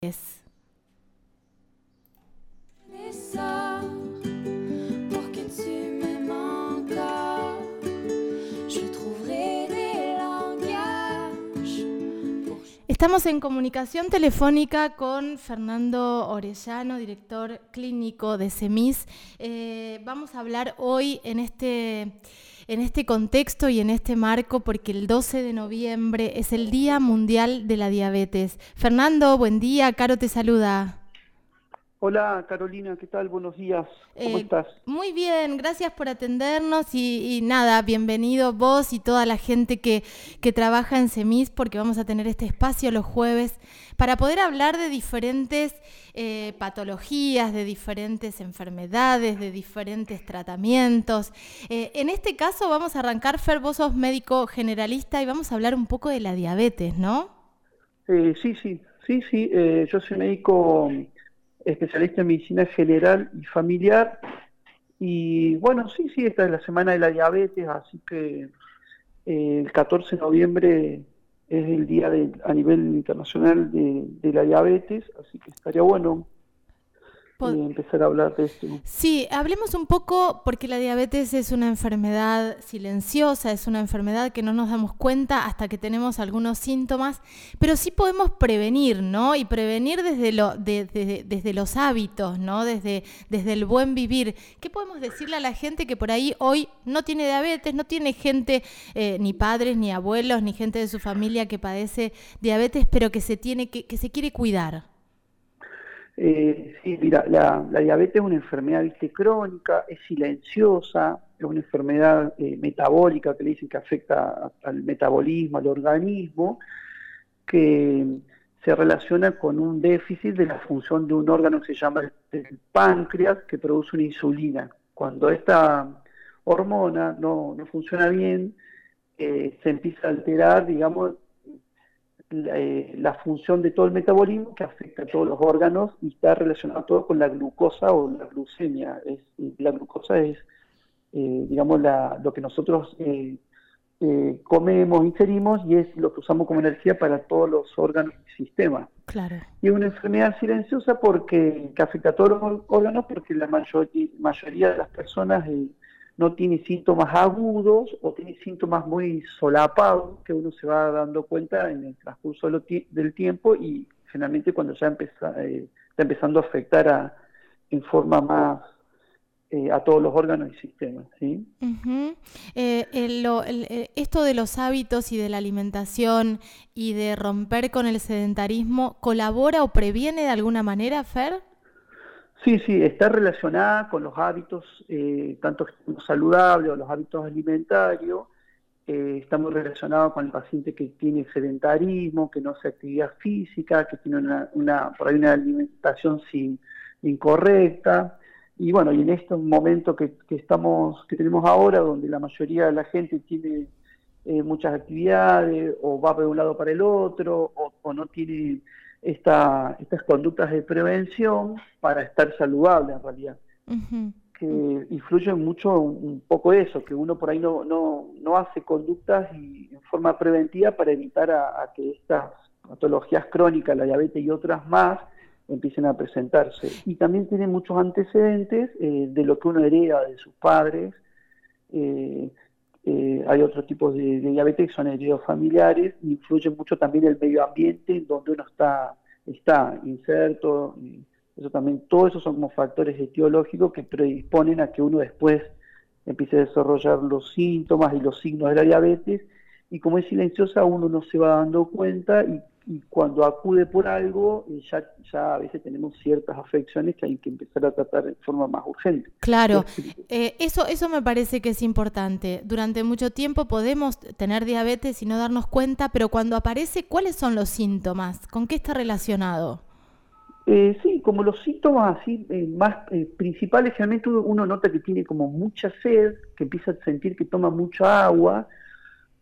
です。Estamos en comunicación telefónica con Fernando Orellano, director clínico de CEMIS. Eh, vamos a hablar hoy en este, en este contexto y en este marco porque el 12 de noviembre es el Día Mundial de la Diabetes. Fernando, buen día. Caro te saluda. Hola Carolina, ¿qué tal? Buenos días. ¿Cómo eh, estás? Muy bien, gracias por atendernos y, nada, bienvenido vos y toda la gente que, que trabaja en CEMIS porque vamos a tener este espacio los jueves para poder hablar de diferentes eh, patologías, de diferentes enfermedades, de diferentes tratamientos. Eh, en este caso vamos a arrancar, Fer, vos sos médico generalista y vamos a hablar un poco de la diabetes, ¿no? sí, sí, sí, sí, yo soy médico especialista en medicina general y familiar. Y bueno, sí, sí, esta es la semana de la diabetes, así que eh, el 14 de noviembre es el día de, a nivel internacional de, de la diabetes, así que estaría bueno empezar a hablar de esto. Sí, hablemos un poco porque la diabetes es una enfermedad silenciosa, es una enfermedad que no nos damos cuenta hasta que tenemos algunos síntomas, pero sí podemos prevenir, ¿no? Y prevenir desde, lo, desde los hábitos, ¿no? Desde, desde el buen vivir. ¿Qué podemos decirle a la gente que por ahí hoy no tiene diabetes, no tiene gente, eh, ni padres, ni abuelos, ni gente de su familia que padece diabetes, pero que se tiene que, que se quiere cuidar? Eh, sí, mira, la, diabetes es una enfermedad ¿viste? crónica, es silenciosa, es una enfermedad eh, metabólica que le dicen que afecta al metabolismo, al organismo, que se relaciona con un déficit de la función de un órgano que se llama el, páncreas, que produce una insulina. Cuando esta hormona no, no funciona bien, eh, se empieza a alterar, digamos, eh, la, función de todo el metabolismo que afecta a todos los órganos y está relacionado todo con la glucosa o la glucemia. Es, la glucosa es, eh, digamos, la, lo que nosotros eh, comemos, ingerimos y es lo que usamos como energía para todos los órganos y sistemas. Claro. Y es una enfermedad silenciosa porque que afecta a todos los órganos porque la mayoría de las personas no tiene síntomas agudos o tiene síntomas muy solapados que uno se va dando cuenta en el transcurso del tiempo y generalmente cuando ya eh, está empezando a afectar a, en forma más eh, a todos los órganos y sistemas. ¿sí? Eh, esto de los hábitos y de la alimentación y de romper con el sedentarismo, ¿colabora o previene de alguna manera, Fer? Sí, sí, está relacionada con los hábitos, eh, tanto saludables o los hábitos alimentarios, eh, está muy relacionado con el paciente que tiene sedentarismo, que no hace actividad física, que tiene una, por ahí una alimentación sin, incorrecta. Y bueno, y en este momento que, estamos, que tenemos ahora, donde la mayoría de la gente tiene eh, muchas actividades, o va de un lado para el otro, o no tiene esta, estas conductas de prevención para estar saludable en realidad. Que influyen mucho un poco eso, que uno por ahí no, no, no hace conductas y, en forma preventiva para evitar a, que estas patologías crónicas, la diabetes y otras más, empiecen a presentarse. Y también tiene muchos antecedentes eh, de lo que uno hereda de sus padres. Eh, eh, hay otros tipos de, diabetes que son heridos familiares, influye mucho también el medio ambiente en donde uno está, está inserto, eso también, todos esos son como factores etiológicos que predisponen a que uno después empiece a desarrollar los síntomas y los signos de la diabetes, y como es silenciosa uno no se va dando cuenta y y cuando acude por algo, eh, ya, ya a veces tenemos ciertas afecciones que hay que empezar a tratar de forma más urgente. Claro, eh, eso, eso me parece que es importante. Durante mucho tiempo podemos tener diabetes y no darnos cuenta, pero cuando aparece, ¿cuáles son los síntomas? ¿Con qué está relacionado? Eh, sí, como los síntomas así más principales, generalmente uno nota que tiene como mucha sed, que empieza a sentir que toma mucha agua,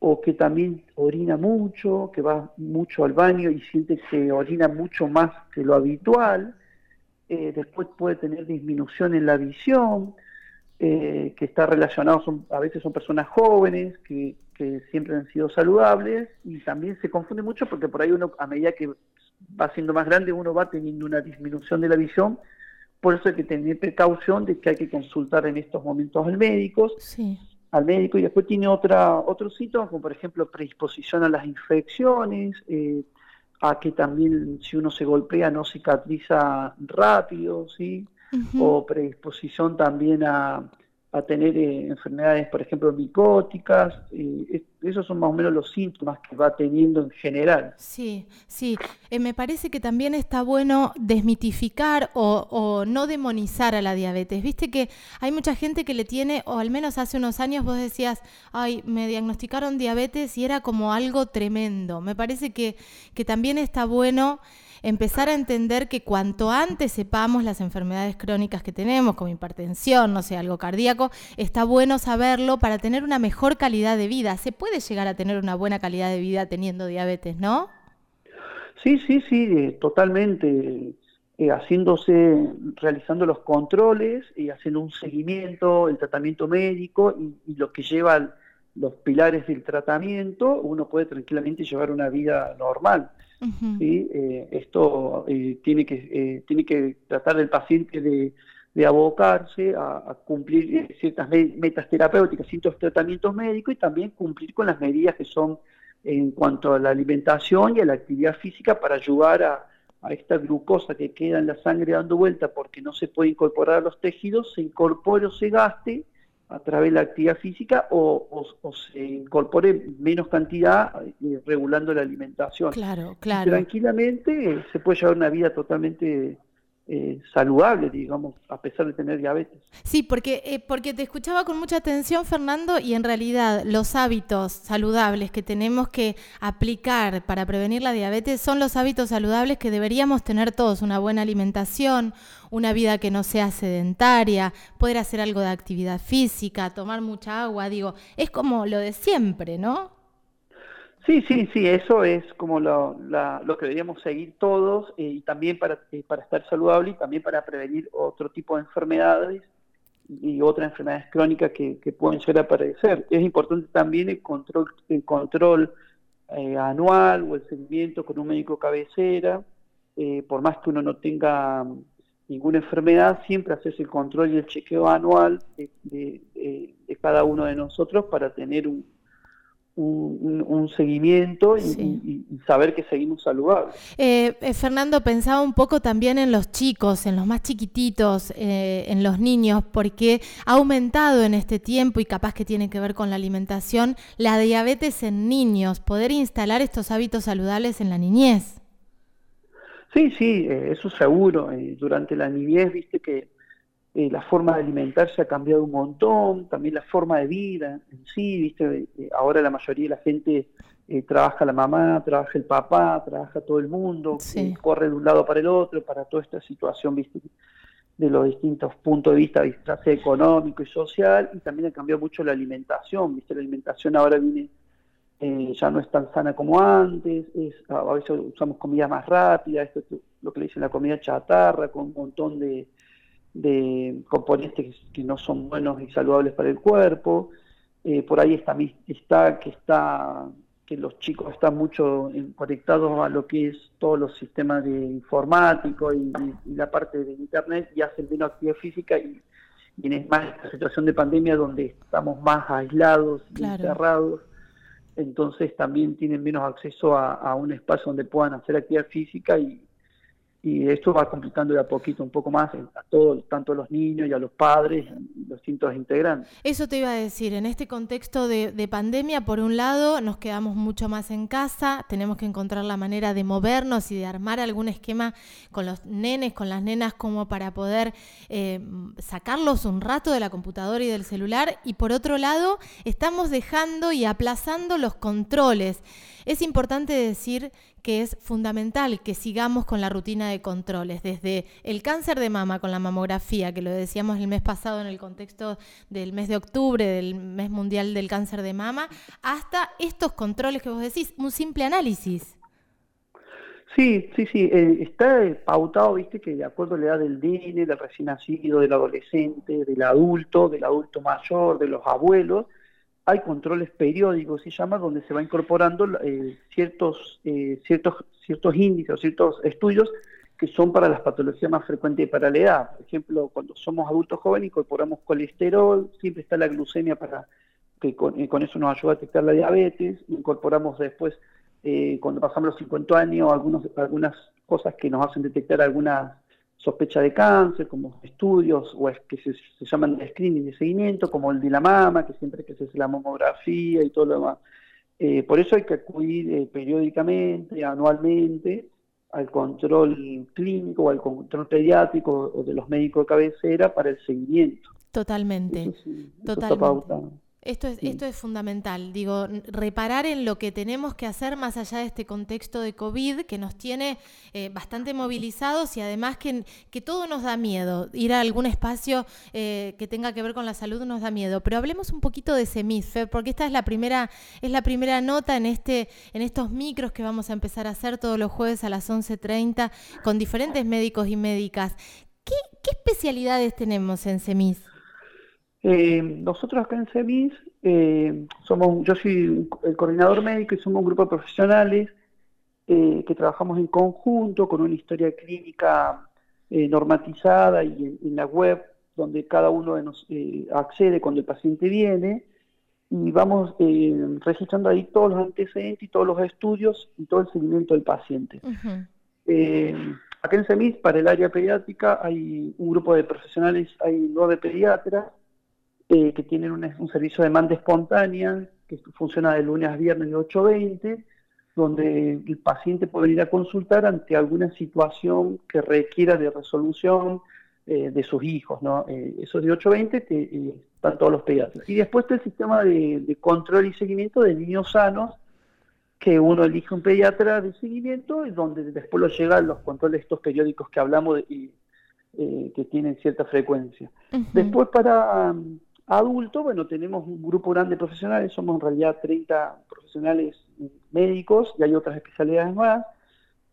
o que también orina mucho, que va mucho al baño y siente que orina mucho más que lo habitual, eh, después puede tener disminución en la visión, eh, que está relacionado, a veces son personas jóvenes que, que, siempre han sido saludables y también se confunde mucho porque por ahí uno a medida que va siendo más grande, uno va teniendo una disminución de la visión, por eso hay que tener precaución de que hay que consultar en estos momentos al médico, al médico y después tiene otra otros síntomas como por ejemplo predisposición a las infecciones, eh, a que también si uno se golpea no cicatriza rápido, sí, o predisposición también a a tener eh, enfermedades, por ejemplo, micóticas. Esos son más o menos los síntomas que va teniendo en general. Sí, sí. Eh, me parece que también está bueno desmitificar o, o, no demonizar a la diabetes. Viste que hay mucha gente que le tiene, o al menos hace unos años vos decías, ay, me diagnosticaron diabetes y era como algo tremendo. Me parece que, que también está bueno empezar a entender que cuanto antes sepamos las enfermedades crónicas que tenemos, como hipertensión, no sé, algo cardíaco, está bueno saberlo para tener una mejor calidad de vida. Se puede llegar a tener una buena calidad de vida teniendo diabetes, ¿no? Sí, sí, sí, eh, totalmente. Eh, haciéndose, realizando los controles y haciendo un seguimiento, el tratamiento médico y, lo que lleva los pilares del tratamiento, uno puede tranquilamente llevar una vida normal. Eh, esto eh, tiene, que, eh, tiene que tratar el paciente de, abocarse a, cumplir ciertas metas terapéuticas, ciertos tratamientos médicos y también cumplir con las medidas que son en cuanto a la alimentación y a la actividad física para ayudar a, a esta glucosa que queda en la sangre dando vuelta porque no se puede incorporar a los tejidos, se incorpore o se gaste a través de la actividad física o, se incorpore menos cantidad eh, regulando la alimentación. Claro, claro. Tranquilamente eh, se puede llevar una vida totalmente eh, saludable, digamos, a pesar de tener diabetes. Sí, porque, eh, porque te escuchaba con mucha atención, Fernando, y en realidad los hábitos saludables que tenemos que aplicar para prevenir la diabetes son los hábitos saludables que deberíamos tener todos, una buena alimentación, una vida que no sea sedentaria, poder hacer algo de actividad física, tomar mucha agua, digo, es como lo de siempre, ¿no? Sí, sí, sí, eso es como lo, lo que deberíamos seguir todos eh, y también para, eh, para estar saludable y también para prevenir otro tipo de enfermedades y otras enfermedades crónicas que, que pueden llegar a aparecer. Es importante también el control, el control eh, anual o el seguimiento con un médico cabecera, por más que uno no tenga ninguna enfermedad, siempre hacerse el control y el chequeo anual de cada uno de nosotros para tener un, un, seguimiento y, saber que seguimos saludables. Eh, eh, Fernando, pensaba un poco también en los chicos, en los más chiquititos, eh, en los niños, porque ha aumentado en este tiempo y capaz que tiene que ver con la alimentación, la diabetes en niños, poder instalar estos hábitos saludables en la niñez. Sí, sí, eso seguro. durante la niñez, viste que eh, la forma de alimentarse ha cambiado un montón, también la forma de vida en sí, ¿viste? Eh, ahora la mayoría de la gente eh, trabaja la mamá, trabaja el papá, trabaja todo el mundo, corre de un lado para el otro, para toda esta situación, ¿viste? de los distintos puntos de vista, vista económico y social, y también ha cambiado mucho la alimentación, ¿viste? La alimentación ahora viene, ya no es tan sana como antes, es, a veces usamos comida más rápida, esto es lo que le dicen la comida chatarra, con un montón de, de componentes que no son buenos y saludables para el cuerpo. Eh, por ahí está, está que está que los chicos están mucho conectados a lo que es todos los sistemas de informático y, la parte de internet y hacen menos actividad física y, y en más esta situación de pandemia donde estamos más aislados y encerrados entonces también tienen menos acceso a, un espacio donde puedan hacer actividad física y, y esto va complicando de a poquito un poco más a todos, tanto a los niños y a los padres los distintos integrantes. Eso te iba a decir, en este contexto de, pandemia, por un lado, nos quedamos mucho más en casa, tenemos que encontrar la manera de movernos y de armar algún esquema con los nenes, con las nenas, como para poder eh, sacarlos un rato de la computadora y del celular, y por otro lado, estamos dejando y aplazando los controles. Es importante decir que es fundamental que sigamos con la rutina de controles, desde el cáncer de mama con la mamografía, que lo decíamos el mes pasado en el contexto del mes de octubre, del mes mundial del cáncer de mama, hasta estos controles que vos decís, un simple análisis. Sí, sí, sí, eh, está pautado, viste, que de acuerdo a la edad del nene, del recién nacido, del adolescente, del adulto, del adulto mayor, de los abuelos, hay controles periódicos, se llama, donde se va incorporando eh, ciertos, eh, ciertos, ciertos índices, ciertos estudios que son para las patologías más frecuentes para la edad. Por ejemplo, cuando somos adultos jóvenes incorporamos colesterol, siempre está la glucemia para que con, eh, eso nos ayuda a detectar la diabetes, incorporamos después, cuando pasamos los 50 años, algunos, algunas cosas que nos hacen detectar algunas sospecha de cáncer, como estudios o es que se, llaman de screening de seguimiento, como el de la mama, que siempre que se hace la mamografía y todo lo demás. Eh, por eso hay que acudir eh, periódicamente, anualmente, al control clínico o al control pediátrico o de los médicos de cabecera para el seguimiento. Totalmente. Totalmente. Esto es, esto es fundamental, digo, reparar en lo que tenemos que hacer más allá de este contexto de COVID que nos tiene eh, bastante movilizados y además que, que, todo nos da miedo. Ir a algún espacio eh, que tenga que ver con la salud nos da miedo. Pero hablemos un poquito de CEMIS, porque esta es la primera, es la primera nota en, este, en estos micros que vamos a empezar a hacer todos los jueves a las 11.30 con diferentes médicos y médicas. ¿Qué, qué especialidades tenemos en CEMIS? Eh, nosotros acá en CEMIS, eh, somos, yo soy el coordinador médico y somos un grupo de profesionales eh, que trabajamos en conjunto con una historia clínica normatizada y en, la web donde cada uno de nos accede cuando el paciente viene y vamos registrando ahí todos los antecedentes y todos los estudios y todo el seguimiento del paciente. acá en CEMIS, para el área pediátrica, hay un grupo de profesionales, hay nueve pediatras, eh, que tienen un, servicio de demanda espontánea, que funciona de lunes a viernes de 8.20, donde el paciente puede ir a consultar ante alguna situación que requiera de resolución eh, de sus hijos. ¿no? Eh, eso de 8.20 eh, están todos los pediatras. Y después está el sistema de, control y seguimiento de niños sanos, que uno elige un pediatra de seguimiento y donde después lo llegan los controles estos periódicos que hablamos y, que tienen cierta frecuencia. Después para Adulto, bueno, tenemos un grupo grande de profesionales, somos en realidad 30 profesionales médicos y hay otras especialidades más,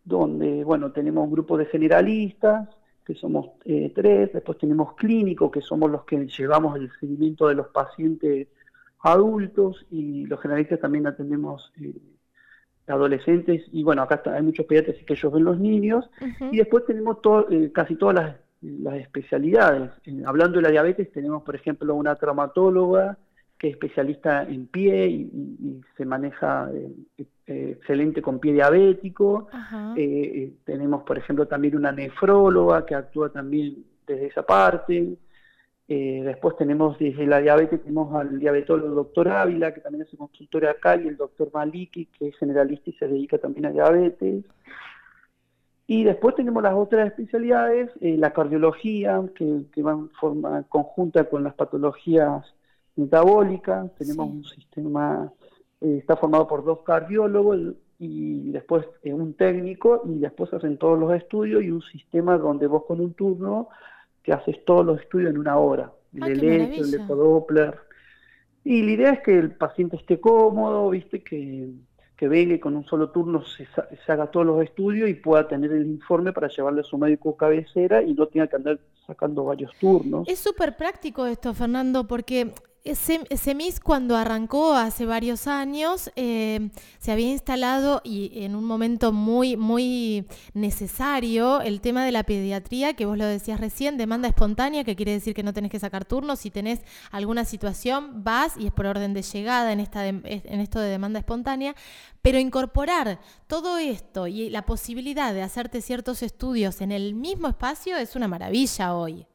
donde, bueno, tenemos un grupo de generalistas, que somos eh, tres, después tenemos clínicos, que somos los que llevamos el seguimiento de los pacientes adultos y los generalistas también atendemos eh, adolescentes y bueno, acá hay muchos pediatras que ellos ven los niños. Y después tenemos eh, casi todas las las especialidades. hablando de la diabetes, tenemos, por ejemplo, una traumatóloga que es especialista en pie y, se maneja eh, eh, excelente con pie diabético. Eh, tenemos, por ejemplo, también una nefróloga que actúa también desde esa parte. después tenemos desde la diabetes, tenemos al diabetólogo doctor Ávila, que también es consultorio acá, y el doctor Maliki, que es generalista y se dedica también a diabetes. Y después tenemos las otras especialidades, eh, la cardiología, que, que, va en forma conjunta con las patologías metabólicas. Tenemos un sistema, eh, está formado por dos cardiólogos y después eh, un técnico, y después hacen todos los estudios y un sistema donde vos con un turno te haces todos los estudios en una hora. El electro, el ecodoppler. Y la idea es que el paciente esté cómodo, viste, que que venga y con un solo turno se, haga todos los estudios y pueda tener el informe para llevarle a su médico cabecera y no tenga que andar sacando varios turnos. Es súper práctico esto, Fernando, porque CEMIS cuando arrancó hace varios años eh, se había instalado y en un momento muy, muy necesario el tema de la pediatría, que vos lo decías recién, demanda espontánea, que quiere decir que no tenés que sacar turnos, si tenés alguna situación vas y es por orden de llegada en, esta en esto de demanda espontánea, pero incorporar todo esto y la posibilidad de hacerte ciertos estudios en el mismo espacio es una maravilla hoy.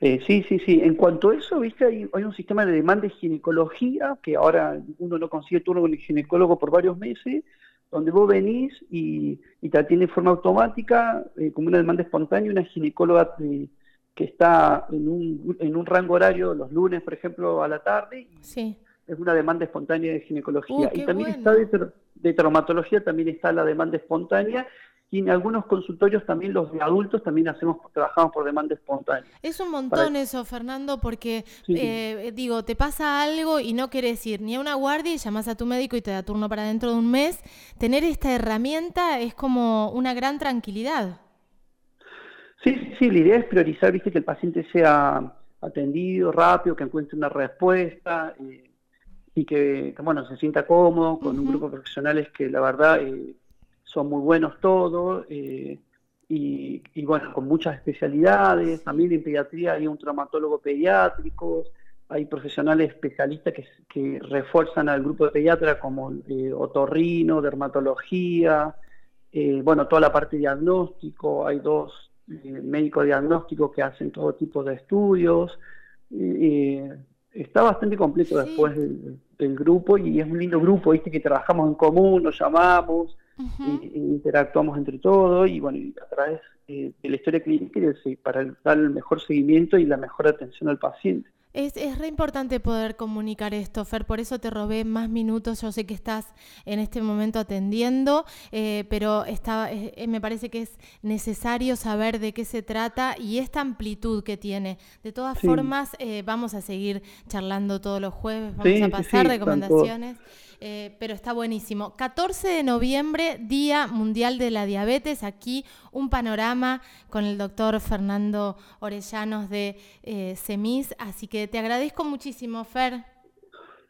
Eh, sí, sí, sí. En cuanto a eso, viste, hay, un sistema de demanda de ginecología, que ahora uno no consigue turno con el ginecólogo por varios meses, donde vos venís y, te atiende de forma automática, eh, como una demanda espontánea, una ginecóloga eh, que está en un, en un rango horario los lunes, por ejemplo, a la tarde. sí. Es una demanda espontánea de ginecología. Uh, y también está de, de traumatología, también está la demanda espontánea y en algunos consultorios también los de adultos también hacemos trabajamos por demanda espontánea. Es un montón eso, Fernando, porque eh, digo, te pasa algo y no quieres ir ni a una guardia y llamas a tu médico y te da turno para dentro de un mes. Tener esta herramienta es como una gran tranquilidad. Sí, sí, la idea es priorizar, viste, que el paciente sea atendido rápido, que encuentre una respuesta. Eh, y que, bueno, se sienta cómodo con un grupo de profesionales que la verdad eh, son muy buenos todos eh, y, bueno, con muchas especialidades. También en pediatría hay un traumatólogo pediátrico, hay profesionales especialistas que, que refuerzan al grupo de pediatras como eh, otorrino, dermatología, bueno, toda la parte diagnóstico, hay dos médicos diagnósticos que hacen todo tipo de estudios. está bastante completo después del, del grupo y es un lindo grupo, viste que trabajamos en común, nos llamamos, interactuamos entre todos y bueno, a través eh, de la historia clínica para dar el mejor seguimiento y la mejor atención al paciente. Es, es re importante poder comunicar esto, Fer, por eso te robé más minutos. Yo sé que estás en este momento atendiendo, eh, pero está, eh, me parece que es necesario saber de qué se trata y esta amplitud que tiene. De todas formas, eh, vamos a seguir charlando todos los jueves, vamos a pasar recomendaciones. Eh, pero está buenísimo. 14 de noviembre, Día Mundial de la Diabetes. Aquí un panorama con el doctor Fernando Orellanos de eh, CEMIS. Así que te agradezco muchísimo, Fer.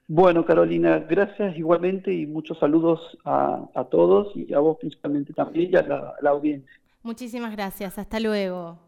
Bueno, Carolina, gracias igualmente y muchos saludos a, todos y a vos principalmente también y a la audiencia. Muchísimas gracias. Hasta luego.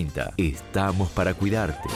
30. Estamos para cuidarte.